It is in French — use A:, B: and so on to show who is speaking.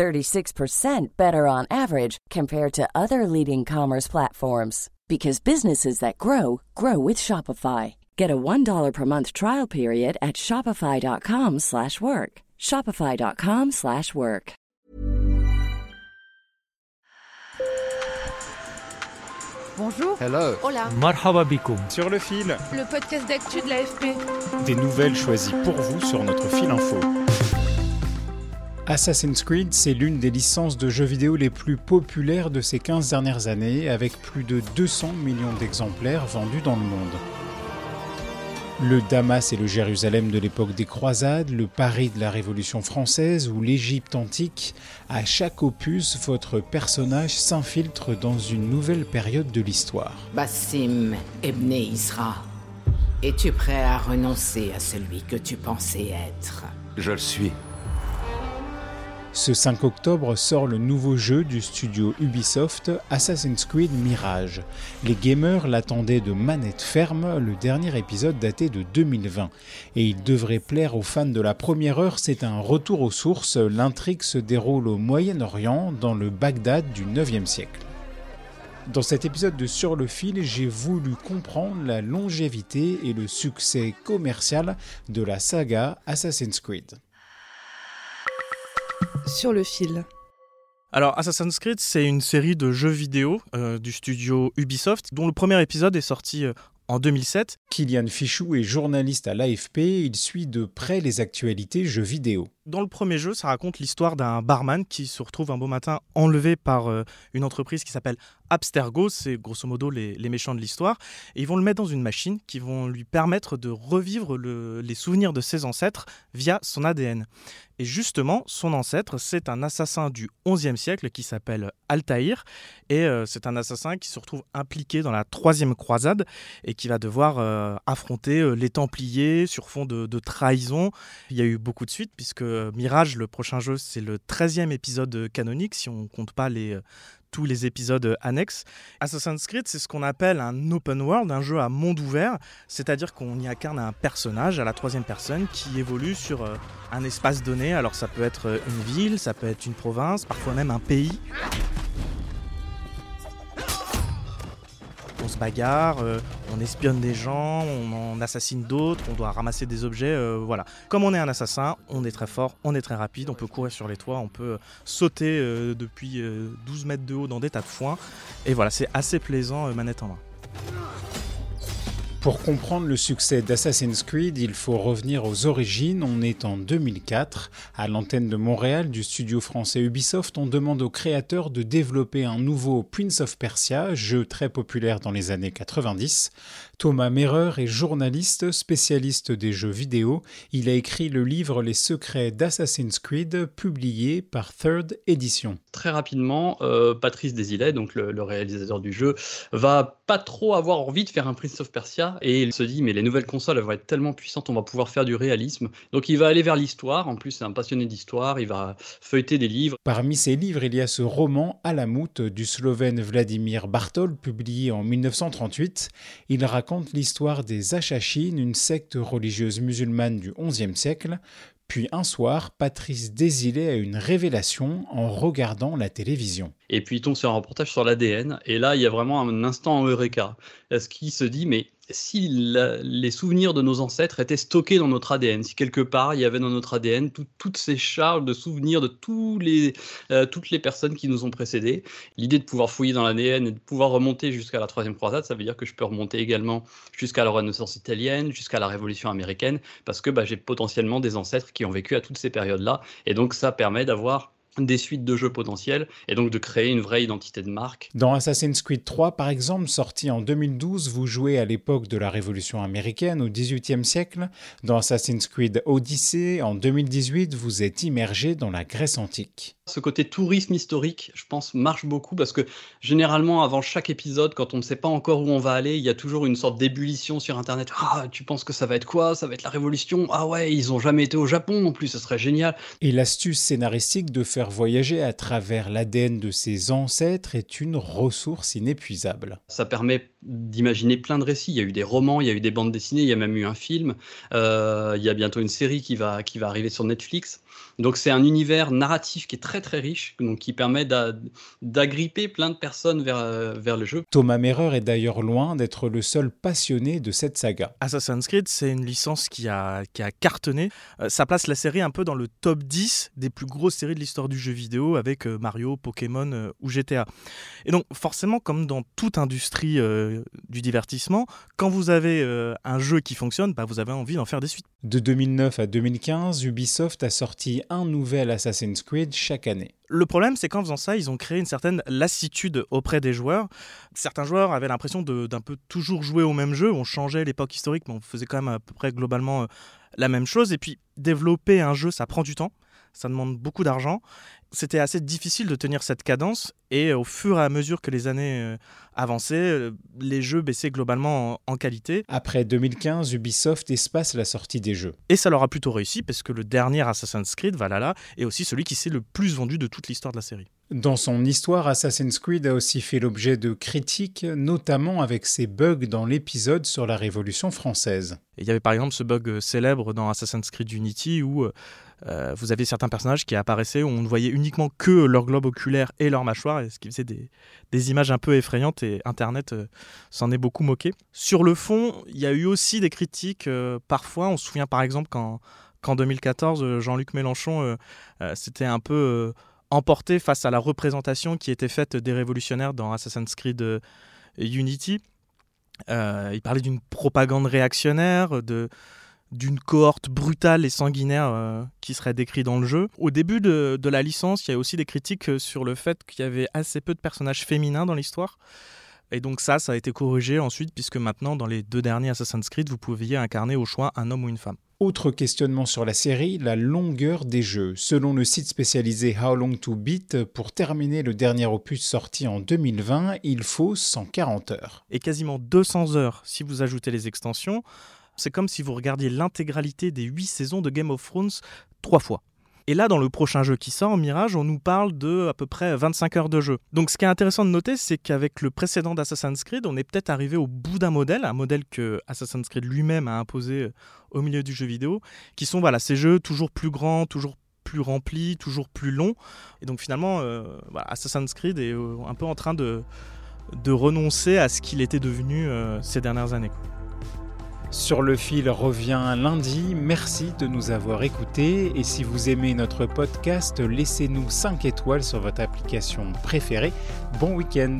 A: 36% better on average compared to other leading commerce platforms because businesses that grow grow with Shopify. Get a $1 per month trial period at shopify.com/work. shopify.com/work.
B: Bonjour.
C: Hello.
B: Hola.
D: Marhaba bikoum.
E: Sur le fil.
B: Le podcast d'actu de l'AFP.
E: Des nouvelles choisies pour vous sur notre fil info. Assassin's Creed, c'est l'une des licences de jeux vidéo les plus populaires de ces 15 dernières années, avec plus de 200 millions d'exemplaires vendus dans le monde. Le Damas et le Jérusalem de l'époque des croisades, le Paris de la Révolution française ou l'Égypte antique, à chaque opus, votre personnage s'infiltre dans une nouvelle période de l'histoire.
F: Bassim Ebne Isra, es-tu prêt à renoncer à celui que tu pensais être?
C: Je le suis.
E: Ce 5 octobre sort le nouveau jeu du studio Ubisoft, Assassin's Creed Mirage. Les gamers l'attendaient de manette ferme, le dernier épisode daté de 2020. Et il devrait plaire aux fans de la première heure, c'est un retour aux sources, l'intrigue se déroule au Moyen-Orient, dans le Bagdad du 9e siècle. Dans cet épisode de Sur le fil, j'ai voulu comprendre la longévité et le succès commercial de la saga Assassin's Creed.
B: Sur le fil.
D: Alors, Assassin's Creed, c'est une série de jeux vidéo euh, du studio Ubisoft, dont le premier épisode est sorti euh, en 2007.
E: Kylian Fichou est journaliste à l'AFP, il suit de près les actualités jeux vidéo.
D: Dans le premier jeu, ça raconte l'histoire d'un barman qui se retrouve un beau matin enlevé par euh, une entreprise qui s'appelle Abstergo, c'est grosso modo les, méchants de l'histoire, et ils vont le mettre dans une machine qui vont lui permettre de revivre le- les souvenirs de ses ancêtres via son ADN. Et justement, son ancêtre, c'est un assassin du XIe siècle qui s'appelle Altaïr, et euh, c'est un assassin qui se retrouve impliqué dans la troisième croisade et qui va devoir euh, affronter les Templiers sur fond de trahison. Il y a eu beaucoup de suites, puisque euh, Mirage, le prochain jeu, c'est le 13e épisode canonique, si on compte pas euh, tous les épisodes euh, annexes. Assassin's Creed, c'est ce qu'on appelle un open world, un jeu à monde ouvert, c'est-à-dire qu'on y incarne un personnage à la troisième personne qui évolue sur un espace donné. Alors ça peut être une ville, ça peut être une province, parfois même un pays. Se bagarre, euh, on espionne des gens, on assassine d'autres, on doit ramasser des objets, euh, voilà. Comme on est un assassin, on est très fort, on est très rapide, on peut courir sur les toits, on peut sauter euh, depuis euh, 12 mètres de haut dans des tas de foin. Et voilà, c'est assez plaisant manette en main.
E: Pour comprendre le succès d'Assassin's Creed, il faut revenir aux origines. On est en 2004. À l'antenne de Montréal du studio français Ubisoft, on demande aux créateurs de développer un nouveau Prince of Persia, jeu très populaire dans les années 90. Thomas Merer est journaliste, spécialiste des jeux vidéo. Il a écrit le livre Les secrets d'Assassin's Creed, publié par Third Edition.
G: Très rapidement, euh, Patrice Desilets, donc le réalisateur du jeu, va pas trop avoir envie de faire un Prince of Persia et il se dit mais les nouvelles consoles vont être tellement puissantes, on va pouvoir faire du réalisme. Donc il va aller vers l'histoire. En plus c'est un passionné d'histoire, il va feuilleter des livres.
E: Parmi ses livres, il y a ce roman Alamut du Slovène Vladimir Bartol, publié en 1938. Il raconte l'histoire des Achachines, une secte religieuse musulmane du XIe siècle. Puis un soir, Patrice Désilets a une révélation en regardant la télévision.
G: Et puis il tombe sur un reportage sur l'ADN et là il y a vraiment un instant en eureka. Est-ce qu'il se dit mais si les souvenirs de nos ancêtres étaient stockés dans notre ADN, si quelque part il y avait dans notre ADN tout- toutes ces charges de souvenirs de euh, toutes les personnes qui nous ont précédés, l'idée de pouvoir fouiller dans l'ADN et de pouvoir remonter jusqu'à la troisième croisade, ça veut dire que je peux remonter également jusqu'à la Renaissance italienne, jusqu'à la Révolution américaine, parce que bah, j'ai potentiellement des ancêtres qui ont vécu à toutes ces périodes-là, et donc ça permet d'avoir des suites de jeux potentiels et donc de créer une vraie identité de marque.
E: Dans Assassin's Creed 3, par exemple, sorti en 2012, vous jouez à l'époque de la Révolution américaine au XVIIIe siècle. Dans Assassin's Creed Odyssey, en 2018, vous êtes immergé dans la Grèce antique.
G: Ce côté tourisme historique, je pense, marche beaucoup parce que généralement, avant chaque épisode, quand on ne sait pas encore où on va aller, il y a toujours une sorte d'ébullition sur Internet. Ah, tu penses que ça va être quoi? Ça va être la révolution? Ah ouais, ils ont jamais été au Japon non plus, ce serait génial.
E: Et l'astuce scénaristique de faire voyager à travers l'ADN de ses ancêtres est une ressource inépuisable.
G: Ça permet d'imaginer plein de récits. Il y a eu des romans, il y a eu des bandes dessinées, il y a même eu un film. Euh, il y a bientôt une série qui va, qui va arriver sur Netflix. Donc c'est un univers narratif qui est très très riche, donc qui permet d'agripper plein de personnes vers, euh, vers le jeu.
E: Thomas Merrer est d'ailleurs loin d'être le seul passionné de cette saga.
D: Assassin's Creed, c'est une licence qui a, qui a cartonné. Euh, ça place la série un peu dans le top 10 des plus grosses séries de l'histoire du jeu vidéo avec euh, Mario, Pokémon ou GTA. Et donc forcément, comme dans toute industrie du divertissement, quand vous avez un jeu qui fonctionne, bah, vous avez envie d'en faire des suites.
E: De 2009 à 2015, Ubisoft a sorti un nouvel Assassin's Creed chaque année.
D: Le problème, c'est qu'en faisant ça, ils ont créé une certaine lassitude auprès des joueurs. Certains joueurs avaient l'impression d'un peu toujours jouer au même jeu. On changeait l'époque historique, mais on faisait quand même à peu près globalement euh, la même chose. Et puis, développer un jeu, ça prend du temps ça demande beaucoup d'argent. C'était assez difficile de tenir cette cadence et au fur et à mesure que les années euh, avançaient, euh, les jeux baissaient globalement en, qualité.
E: Après 2015, Ubisoft espace la sortie des jeux.
D: Et ça leur a plutôt réussi parce que le dernier Assassin's Creed, Valhalla, est aussi celui qui s'est le plus vendu de toute l'histoire de la série.
E: Dans son histoire, Assassin's Creed a aussi fait l'objet de critiques, notamment avec ses bugs dans l'épisode sur la Révolution française.
D: il y avait par exemple ce bug célèbre dans Assassin's Creed Unity où euh, vous avez certains personnages qui apparaissaient où on ne voyait uniquement que leur globe oculaire et leur mâchoire, ce qui faisait des, images un peu effrayantes et Internet euh, s'en est beaucoup moqué. Sur le fond, il y a eu aussi des critiques euh, parfois. On se souvient par exemple qu'en 2014, Jean-Luc Mélenchon s'était un peu emporté face à la représentation qui était faite des révolutionnaires dans Assassin's Creed Unity. il parlait d'une propagande réactionnaire, de, d'une cohorte brutale et sanguinaire euh, qui serait décrit dans le jeu. Au début de, la licence, il y a aussi des critiques euh, sur le fait qu'il y avait assez peu de personnages féminins dans l'histoire. Et donc ça, ça a été corrigé ensuite, puisque maintenant, dans les deux derniers Assassin's Creed, vous pouviez incarner au choix un homme ou une femme.
E: Autre questionnement sur la série, la longueur des jeux. Selon le site spécialisé How Long to Beat, pour terminer le dernier opus sorti en 2020, il faut 140 heures.
D: Et quasiment 200 heures si vous ajoutez les extensions. C'est comme si vous regardiez l'intégralité des 8 saisons de Game of Thrones trois fois. Et là, dans le prochain jeu qui sort, Mirage, on nous parle de à peu près 25 heures de jeu. Donc ce qui est intéressant de noter, c'est qu'avec le précédent d'Assassin's Creed, on est peut-être arrivé au bout d'un modèle, un modèle que Assassin's Creed lui-même a imposé euh, au milieu du jeu vidéo, qui sont voilà, ces jeux toujours plus grands, toujours plus remplis, toujours plus longs. Et donc finalement, euh, Assassin's Creed est euh, un peu en train de, de renoncer à ce qu'il était devenu ces dernières années.
E: Sur le fil revient lundi. Merci de nous avoir écoutés. Et si vous aimez notre podcast, laissez-nous 5 étoiles sur votre application préférée. Bon week-end